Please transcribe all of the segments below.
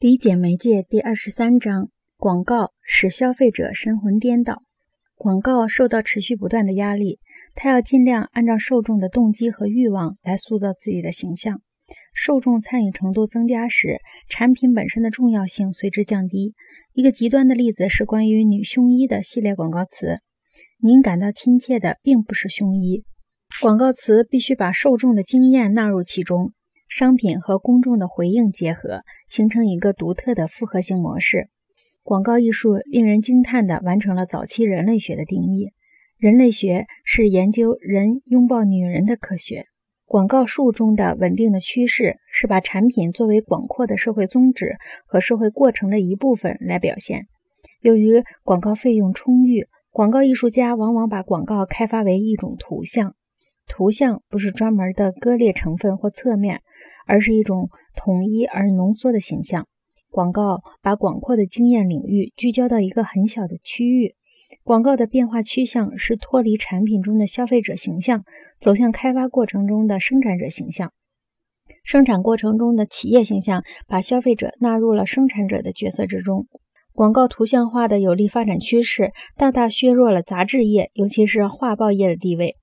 理解媒介第二十三章：广告使消费者神魂颠倒。广告受到持续不断的压力，它要尽量按照受众的动机和欲望来塑造自己的形象。受众参与程度增加时，产品本身的重要性随之降低。一个极端的例子是关于女胸衣的系列广告词：“您感到亲切的并不是胸衣。”广告词必须把受众的经验纳入其中。商品和公众的回应结合，形成一个独特的复合型模式。广告艺术令人惊叹地完成了早期人类学的定义。人类学是研究人拥抱女人的科学。广告术中的稳定的趋势是把产品作为广阔的社会宗旨和社会过程的一部分来表现。由于广告费用充裕，广告艺术家往往把广告开发为一种图像。图像不是专门的割裂成分或侧面。而是一种统一而浓缩的形象。广告把广阔的经验领域聚焦到一个很小的区域。广告的变化趋向是脱离产品中的消费者形象，走向开发过程中的生产者形象。生产过程中的企业形象把消费者纳入了生产者的角色之中。广告图像化的有利发展趋势大大削弱了杂志业，尤其是画报业的地位。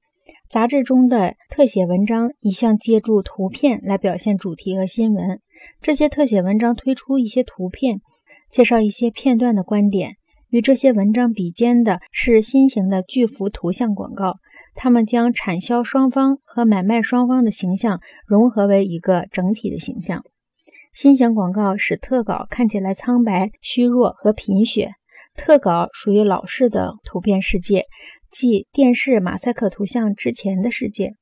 杂志中的特写文章一向借助图片来表现主题和新闻。这些特写文章推出一些图片，介绍一些片段的观点。与这些文章比肩的是新型的巨幅图像广告，他们将产销双方和买卖双方的形象融合为一个整体的形象。新型广告使特稿看起来苍白、虚弱和贫血。特稿属于老式的图片世界。即电视马赛克图像之前的世界。